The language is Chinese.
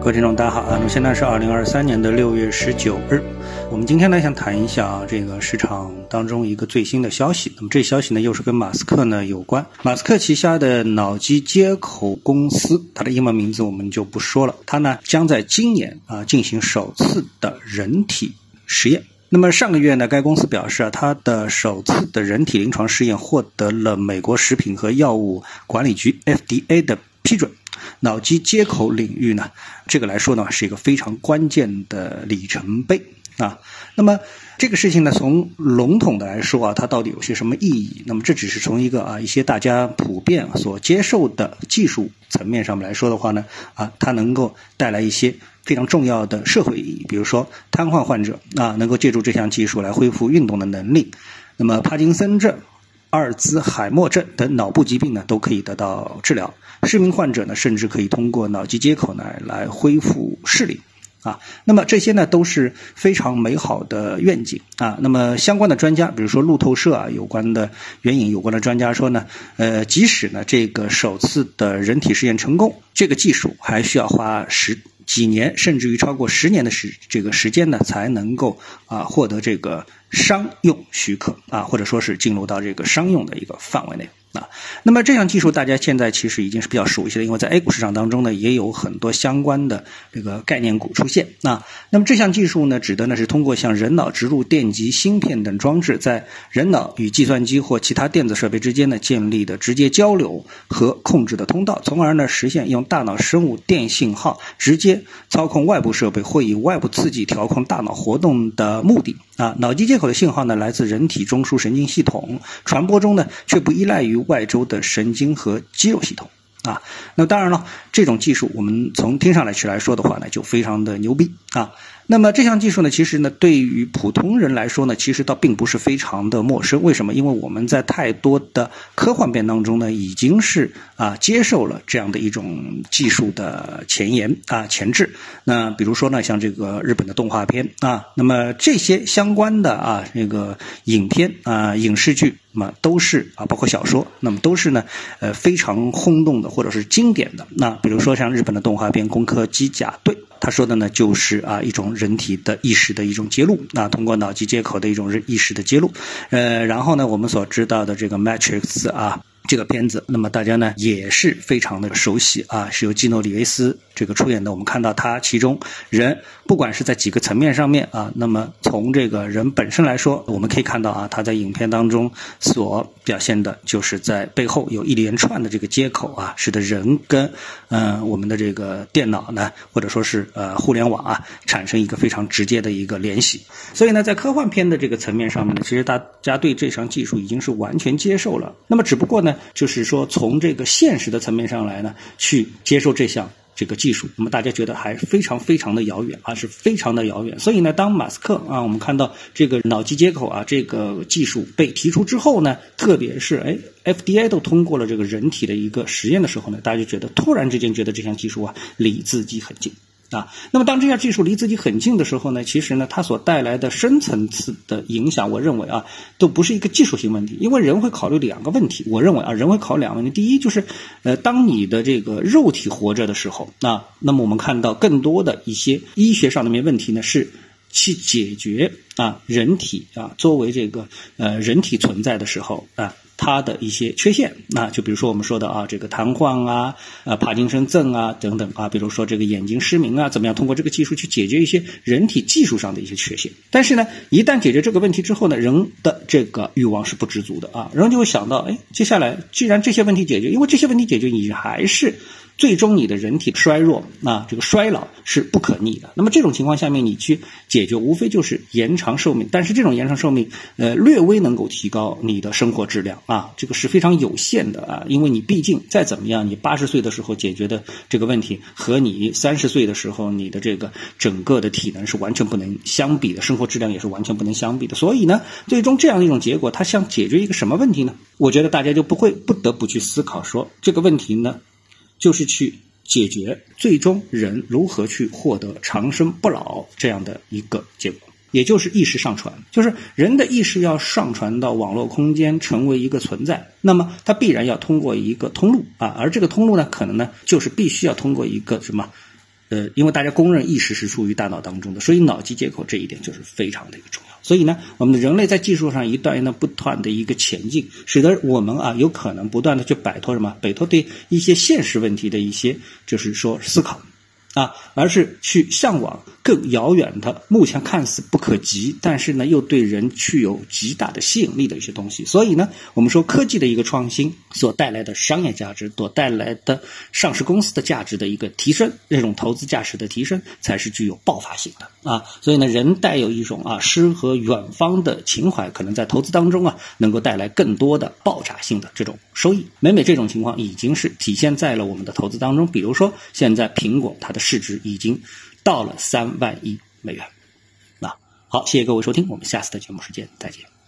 各位听众，大家好啊！那么现在是二零二三年的六月十九日，我们今天呢想谈一下啊这个市场当中一个最新的消息。那么这消息呢又是跟马斯克呢有关。马斯克旗下的脑机接口公司，它的英文名字我们就不说了。它呢将在今年啊进行首次的人体实验。那么上个月呢，该公司表示啊，它的首次的人体临床试验获得了美国食品和药物管理局 FDA 的批准。脑机接口领域呢，这个来说呢，是一个非常关键的里程碑啊。那么这个事情呢，从笼统的来说啊，它到底有些什么意义？那么这只是从一个啊一些大家普遍所接受的技术层面上面来说的话呢，啊，它能够带来一些非常重要的社会意义。比如说，瘫痪患者啊，能够借助这项技术来恢复运动的能力；那么帕金森症。阿尔兹海默症等脑部疾病呢，都可以得到治疗。失明患者呢，甚至可以通过脑机接口呢来恢复视力。啊，那么这些呢都是非常美好的愿景啊。那么相关的专家，比如说路透社啊，有关的援引有关的专家说呢，呃，即使呢这个首次的人体试验成功，这个技术还需要花十几年，甚至于超过十年的时这个时间呢，才能够啊获得这个商用许可啊，或者说是进入到这个商用的一个范围内。啊，那么这项技术大家现在其实已经是比较熟悉的，因为在 A 股市场当中呢，也有很多相关的这个概念股出现。啊，那么这项技术呢，指的呢是通过向人脑植入电极芯片等装置，在人脑与计算机或其他电子设备之间呢建立的直接交流和控制的通道，从而呢实现用大脑生物电信号直接操控外部设备或以外部刺激调控大脑活动的目的。啊，脑机接口的信号呢来自人体中枢神经系统，传播中呢却不依赖于。外周的神经和肌肉系统啊，那当然了，这种技术我们从听上来去来说的话呢，就非常的牛逼啊。那么这项技术呢，其实呢，对于普通人来说呢，其实倒并不是非常的陌生。为什么？因为我们在太多的科幻片当中呢，已经是啊接受了这样的一种技术的前沿啊前置。那比如说呢，像这个日本的动画片啊，那么这些相关的啊那个影片啊影视剧，那么都是啊包括小说，那么都是呢呃非常轰动的或者是经典的。那比如说像日本的动画片《攻壳机甲队》。他说的呢，就是啊一种人体的意识的一种揭露，啊通过脑机接口的一种意识的揭露，呃，然后呢，我们所知道的这个 Matrix 啊。这个片子，那么大家呢也是非常的熟悉啊，是由基诺里维斯这个出演的。我们看到他其中人，不管是在几个层面上面啊，那么从这个人本身来说，我们可以看到啊，他在影片当中所表现的就是在背后有一连串的这个接口啊，使得人跟嗯我们的这个电脑呢，或者说是呃互联网啊，产生一个非常直接的一个联系。所以呢，在科幻片的这个层面上面呢，其实大家对这项技术已经是完全接受了。那么只不过呢。就是说，从这个现实的层面上来呢，去接受这项这个技术，那么大家觉得还非常非常的遥远啊，是非常的遥远。所以呢，当马斯克啊，我们看到这个脑机接口啊这个技术被提出之后呢，特别是哎，FDA 都通过了这个人体的一个实验的时候呢，大家就觉得突然之间觉得这项技术啊离自己很近。啊，那么当这项技术离自己很近的时候呢，其实呢，它所带来的深层次的影响，我认为啊，都不是一个技术性问题，因为人会考虑两个问题。我认为啊，人会考虑两个问题。第一就是，呃，当你的这个肉体活着的时候，那那么我们看到更多的一些医学上的面问题呢，是去解决啊，人体啊作为这个呃人体存在的时候啊。它的一些缺陷，那就比如说我们说的啊，这个瘫痪啊，呃，帕金森症啊等等啊，比如说这个眼睛失明啊，怎么样通过这个技术去解决一些人体技术上的一些缺陷？但是呢，一旦解决这个问题之后呢，人的这个欲望是不知足的啊，人就会想到，哎，接下来既然这些问题解决，因为这些问题解决，你还是。最终你的人体衰弱，那这个衰老是不可逆的。那么这种情况下面，你去解决，无非就是延长寿命。但是这种延长寿命，呃，略微能够提高你的生活质量啊，这个是非常有限的啊。因为你毕竟再怎么样，你八十岁的时候解决的这个问题，和你三十岁的时候你的这个整个的体能是完全不能相比的，生活质量也是完全不能相比的。所以呢，最终这样一种结果，它想解决一个什么问题呢？我觉得大家就不会不得不去思考说这个问题呢。就是去解决最终人如何去获得长生不老这样的一个结果，也就是意识上传，就是人的意识要上传到网络空间成为一个存在，那么它必然要通过一个通路啊，而这个通路呢，可能呢就是必须要通过一个什么呃，因为大家公认意识是处于大脑当中的，所以脑机接口这一点就是非常的一个重要。所以呢，我们人类在技术上一段一段不断的一个前进，使得我们啊有可能不断的去摆脱什么，摆脱对一些现实问题的一些就是说思考。啊，而是去向往更遥远的、目前看似不可及，但是呢又对人具有极大的吸引力的一些东西。所以呢，我们说科技的一个创新所带来的商业价值，所带来的上市公司的价值的一个提升，这种投资价值的提升，才是具有爆发性的啊。所以呢，人带有一种啊诗和远方的情怀，可能在投资当中啊，能够带来更多的爆炸性的这种收益。每每这种情况已经是体现在了我们的投资当中。比如说，现在苹果它的市值已经到了三万亿美元，那好，谢谢各位收听，我们下次的节目时间再见。